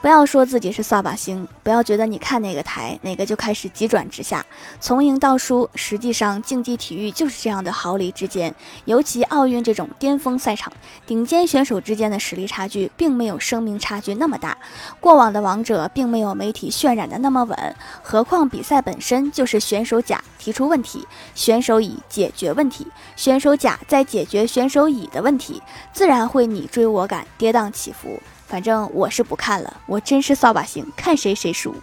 不要说自己是扫把星，不要觉得你看哪个台哪个就开始急转直下，从赢到输。实际上，竞技体育就是这样的毫厘之间。尤其奥运这种巅峰赛场，顶尖选手之间的实力差距并没有生命差距那么大。过往的王者并没有媒体渲染的那么稳，何况比赛本身就是选手甲提出问题，选手乙解决问题，选手甲在解决选手乙的问题，自然会你追我赶，跌宕起伏。反正我是不看了，我真是扫把星，看谁谁输。